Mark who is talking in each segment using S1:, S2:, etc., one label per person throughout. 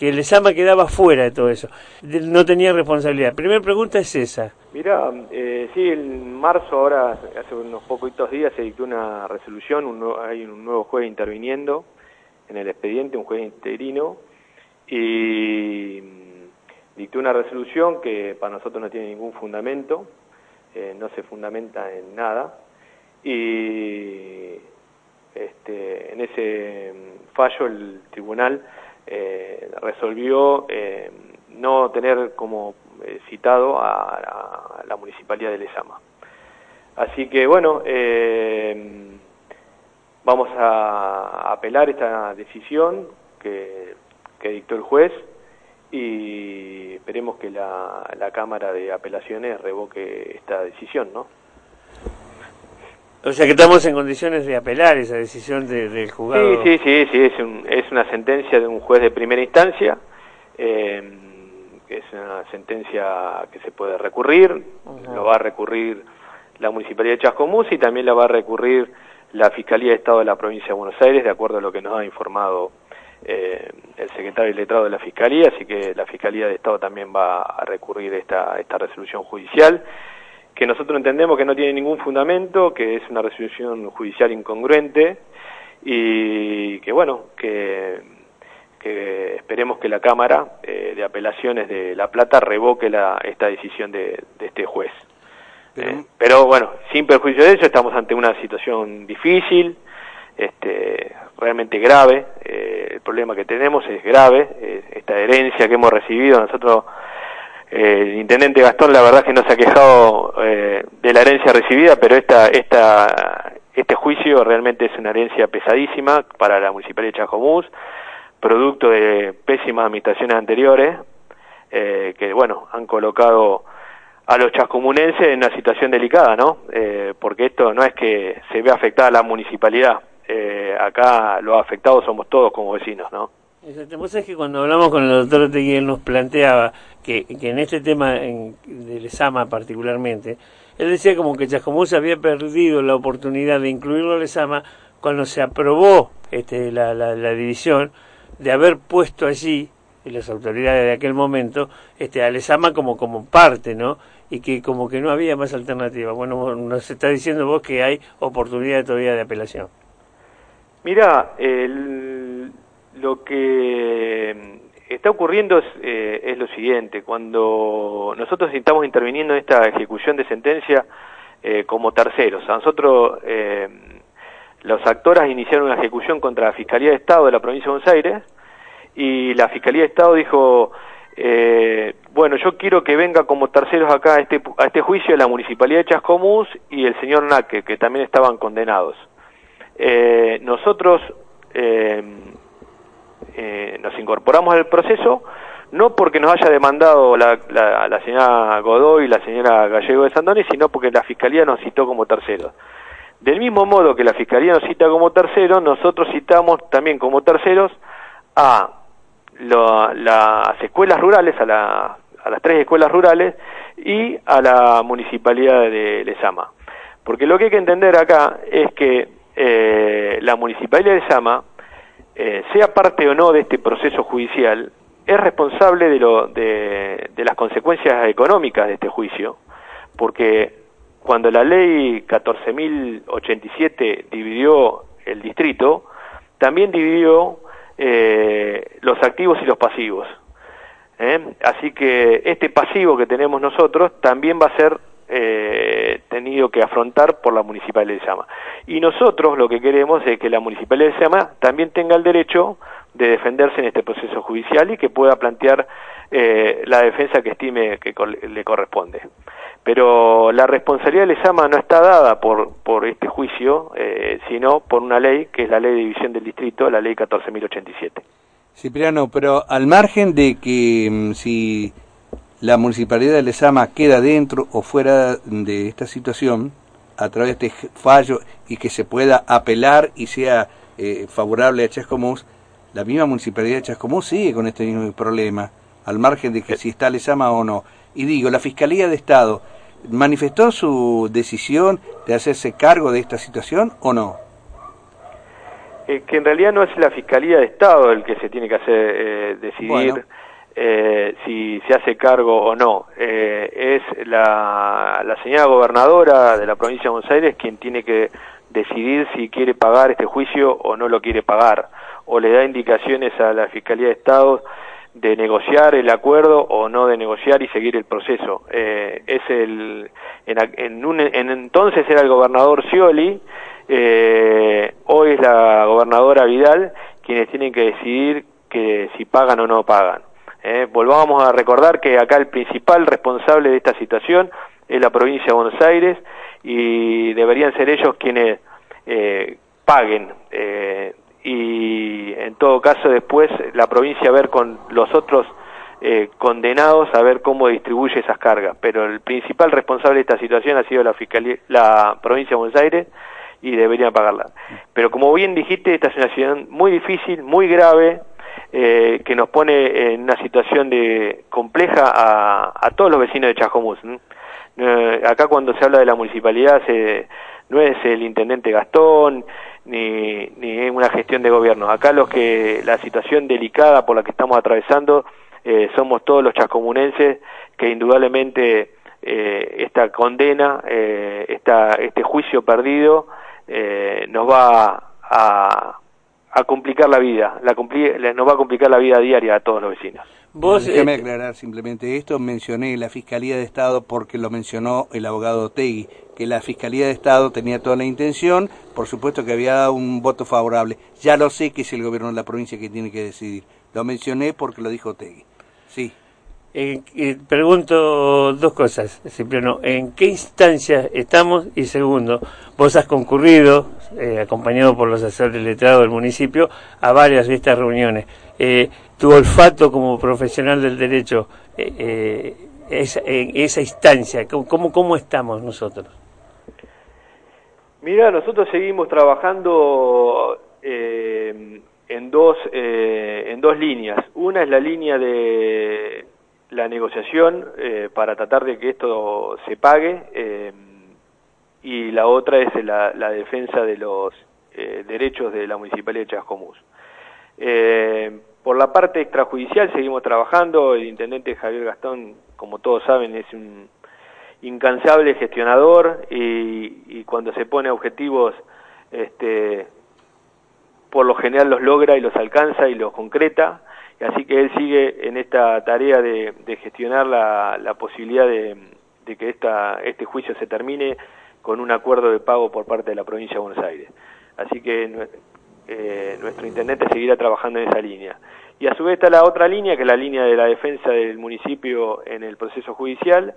S1: Que Lezama quedaba fuera de todo eso. No tenía responsabilidad. Primera pregunta es esa.
S2: Mira, eh, sí, en marzo, ahora, hace unos poquitos días, se dictó una resolución, hay un nuevo juez interviniendo en el expediente, un juez interino, y mm, dictó una resolución que para nosotros no tiene ningún fundamento, eh, no se fundamenta en nada, y este, en ese mm, fallo el tribunal resolvió eh, no tener como eh, citado a, la municipalidad de Lezama. Así que bueno, vamos a apelar esta decisión que, dictó el juez y esperemos que la, la Cámara de Apelaciones revoque esta decisión, ¿no?
S1: O sea que estamos en condiciones de apelar esa decisión del juzgado.
S2: Sí, sí, sí, sí es, es una sentencia de un juez de primera instancia, eh, es una sentencia que se puede recurrir, lo va a recurrir la Municipalidad de Chascomús y también la va a recurrir la Fiscalía de Estado de la Provincia de Buenos Aires, de acuerdo a lo que nos ha informado eh, el secretario y letrado de la Fiscalía, así que la Fiscalía de Estado también va a recurrir esta, esta resolución judicial que nosotros entendemos que no tiene ningún fundamento, que es una resolución judicial incongruente y que bueno, que, esperemos que la Cámara eh, de Apelaciones de La Plata revoque la, esta decisión de, este juez. Eh, pero, bueno, sin perjuicio de eso, estamos ante una situación difícil, este, realmente grave, eh, el problema que tenemos es grave, esta herencia que hemos recibido nosotros el intendente Gastón la verdad que no se ha quejado eh, de la herencia recibida, pero esta, esta, este juicio realmente es una herencia pesadísima para la Municipalidad de Chajomús, producto de pésimas administraciones anteriores, eh, que bueno, han colocado a los chascomunenses en una situación delicada, ¿no? Eh, porque esto no es que se vea afectada la municipalidad, acá los afectados somos todos como vecinos, ¿no?
S1: Exacto. Vos sabés que cuando hablamos con el doctor Teguiel nos planteaba que, que en este tema en, del ESAMA particularmente, él decía como que Chascomús había perdido la oportunidad de incluirlo al ESAMA cuando se aprobó este, la, la, división de haber puesto allí y las autoridades de aquel momento este al ESAMA como como parte no y que como que no había más alternativa bueno nos está diciendo vos que hay oportunidad todavía de apelación
S2: mira el lo que mm, está ocurriendo es, eh, es, lo siguiente, cuando nosotros estamos interviniendo en esta ejecución de sentencia eh, como terceros, a nosotros eh, los actores iniciaron una ejecución contra la Fiscalía de Estado de la provincia de Buenos Aires y la Fiscalía de Estado dijo, bueno, yo quiero que venga como terceros acá a este, a este juicio la Municipalidad de Chascomús y el señor Naque, que también estaban condenados. nosotros eh, nos incorporamos al proceso, no porque nos haya demandado la, la, señora Godoy y la señora Gallego de Sandoni, sino porque la Fiscalía nos citó como terceros. Del mismo modo que la Fiscalía nos cita como terceros, nosotros citamos también como terceros a las escuelas rurales, a, a las tres escuelas rurales y a la municipalidad de Lezama. Porque lo que hay que entender acá es que eh, la municipalidad de Lezama eh, sea parte o no de este proceso judicial, es responsable de, lo, de, las consecuencias económicas de este juicio, porque cuando la ley 14.087 dividió el distrito, también dividió eh, los activos y los pasivos. ¿eh? Así que este pasivo que tenemos nosotros también va a ser eh, tenido que afrontar por la Municipalidad de Llama. Y nosotros lo que queremos es que la Municipalidad de Llama también tenga el derecho de defenderse en este proceso judicial y que pueda plantear eh, la defensa que estime que le corresponde. Pero la responsabilidad de Lezama no está dada por, por este juicio, eh, sino por una ley que es la ley de división del distrito, la ley 14.087.
S3: Cipriano, pero al margen de que mm, si la municipalidad de Lezama queda dentro o fuera de esta situación, a través de este fallo y que se pueda apelar y sea eh, favorable a Chascomús, la misma municipalidad de Chascomús sigue con este mismo problema, al margen de que si está Lezama o no. Y digo, la Fiscalía de Estado manifestó su decisión de hacerse cargo de esta situación o no?
S2: Eh, que en realidad no es la Fiscalía de Estado el que se tiene que hacer eh, decidir eh, si se hace cargo o no. es la, la señora gobernadora de la provincia de Buenos Aires quien tiene que decidir si quiere pagar este juicio o no lo quiere pagar, o le da indicaciones a la Fiscalía de Estado de negociar el acuerdo o no de negociar y seguir el proceso. Eh, es el, en, un, en, entonces era el gobernador Scioli, eh, hoy es la gobernadora Vidal quienes tienen que decidir que si pagan o no pagan. Eh, volvamos a recordar que acá el principal responsable de esta situación es la provincia de Buenos Aires y deberían ser ellos quienes eh, paguen. Eh, y en todo caso después la provincia ver con los otros condenados a ver cómo distribuye esas cargas. Pero el principal responsable de esta situación ha sido la, fiscalía, la provincia de Buenos Aires y deberían pagarla. Pero como bien dijiste, esta es una situación muy difícil, muy grave, eh, que nos pone en una situación de compleja a, a todos los vecinos de Chajomús. Eh, acá cuando se habla de la municipalidad se, no es el intendente Gastón, ni, ni una gestión de gobierno. Acá los que la situación delicada por la que estamos atravesando eh, somos todos los chascomunenses que indudablemente esta condena, esta, este juicio perdido eh, nos va a, a complicar la vida, la nos va a complicar la vida diaria a todos los vecinos.
S3: Vos, Déjame aclarar simplemente esto, mencioné la Fiscalía de Estado porque lo mencionó el abogado Tegui, que la Fiscalía de Estado tenía toda la intención, por supuesto que había un voto favorable. Ya lo sé que es el gobierno de la provincia que tiene que decidir. Lo mencioné porque lo dijo Tegui. Sí.
S1: Eh, eh, pregunto dos cosas, Cipriano. ¿En qué instancia estamos? Y segundo, vos has concurrido, eh, acompañado por los asesores letrados del municipio, a varias de estas reuniones. tu olfato como profesional del derecho, esa, en esa instancia, ¿cómo, ¿cómo estamos nosotros?
S2: Mira, nosotros seguimos trabajando en, dos, en dos líneas. Una es la línea de la negociación eh, para tratar de que esto se pague eh, y la otra es la, defensa de los eh, derechos de la Municipalidad de Chascomús. por la parte extrajudicial seguimos trabajando, el intendente Javier Gastón, como todos saben, es un incansable gestionador y, y cuando se pone objetivos, este, por lo general los logra y los alcanza y los concreta. Así que él sigue en esta tarea de, gestionar la, posibilidad de, que esta, este juicio se termine con un acuerdo de pago por parte de la provincia de Buenos Aires. Así que eh, nuestro intendente seguirá trabajando en esa línea. Y a su vez está la otra línea, que es la línea de la defensa del municipio en el proceso judicial,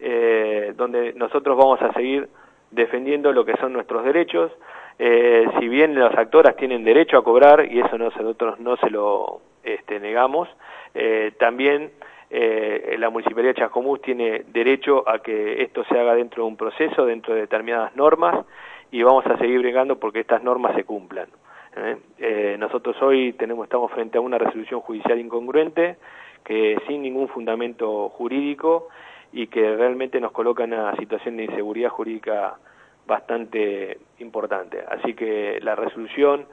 S2: eh, donde nosotros vamos a seguir defendiendo lo que son nuestros derechos. Eh, si bien las actoras tienen derecho a cobrar, y eso nosotros no se lo este, negamos. Eh, también eh, la Municipalidad de Chascomús tiene derecho a que esto se haga dentro de un proceso, dentro de determinadas normas, y vamos a seguir bregando porque estas normas se cumplan. ¿eh? nosotros hoy tenemos, estamos frente a una resolución judicial incongruente, que sin ningún fundamento jurídico y que realmente nos coloca en una situación de inseguridad jurídica bastante importante. Así que la resolución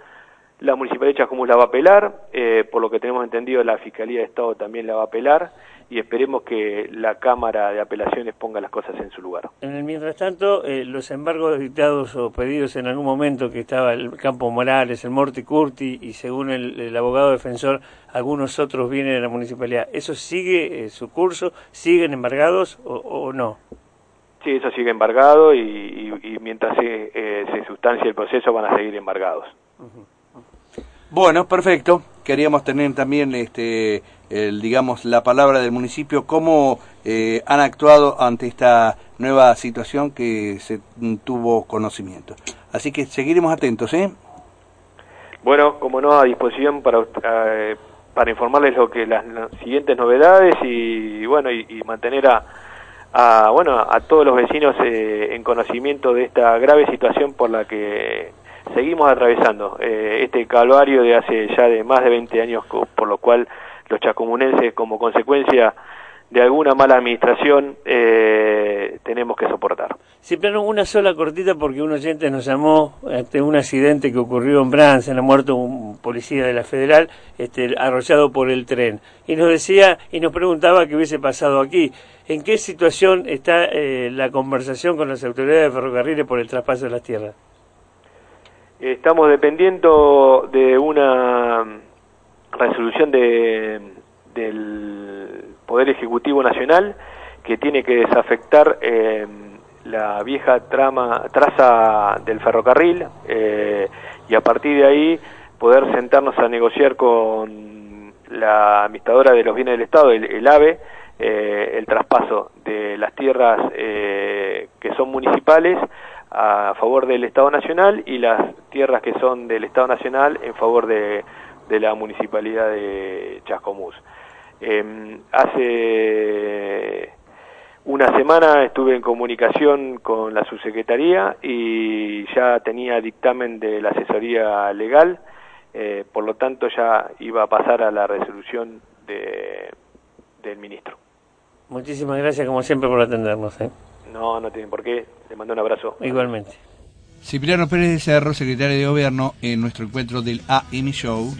S2: la Municipalidad de Chascomús la va a apelar, eh, por lo que tenemos entendido la Fiscalía de Estado también la va a apelar y esperemos que la Cámara de Apelaciones ponga las cosas en su lugar.
S1: En el mientras tanto, eh, los embargos dictados o pedidos en algún momento que estaba el Campo Morales, el Morti Curti y según el, abogado defensor, algunos otros vienen de la Municipalidad, ¿eso sigue eh, su curso? ¿Siguen embargados o, no?
S2: Sí, eso sigue embargado y, mientras se, se sustancia el proceso van a seguir embargados.
S3: Bueno, perfecto. Queríamos tener también, este, el, digamos, la palabra del municipio, cómo eh, han actuado ante esta nueva situación que se tuvo conocimiento. Así que seguiremos atentos, ¿eh?
S2: Bueno, como no, a disposición para, eh, para informarles lo que las, siguientes novedades y, bueno y, mantener a, bueno a todos los vecinos eh, en conocimiento de esta grave situación por la que seguimos atravesando eh, este calvario de hace ya de más de 20 años por lo cual los chacomunenses como consecuencia de alguna mala administración eh, tenemos que soportar.
S1: Cipriano, una sola cortita porque un oyente nos llamó ante un accidente que ocurrió en Brance, ha muerto un policía de la Federal este, arrollado por el tren. Y nos decía y nos preguntaba qué hubiese pasado aquí. ¿En qué situación está eh, la conversación con las autoridades de ferrocarriles por el traspaso de las tierras?
S2: Estamos dependiendo de una resolución de, del Poder Ejecutivo Nacional que tiene que desafectar eh, la vieja trama, traza del ferrocarril eh, y a partir de ahí poder sentarnos a negociar con la administradora de los bienes del Estado, el, AVE, eh, el traspaso de las tierras que son municipales a favor del Estado Nacional y las tierras que son del Estado Nacional en favor de, de la Municipalidad de Chascomús. Eh, hace una semana estuve en comunicación con la subsecretaría y ya tenía dictamen de la asesoría legal, eh, por lo tanto ya iba a pasar a la resolución de, del ministro.
S1: Muchísimas gracias como siempre por atendernos. ¿eh?
S2: No, no tienen por qué. Le mando un abrazo.
S1: Igualmente.
S3: Cipriano Pérez de Cerro, secretario de Gobierno, en nuestro encuentro del AM Show.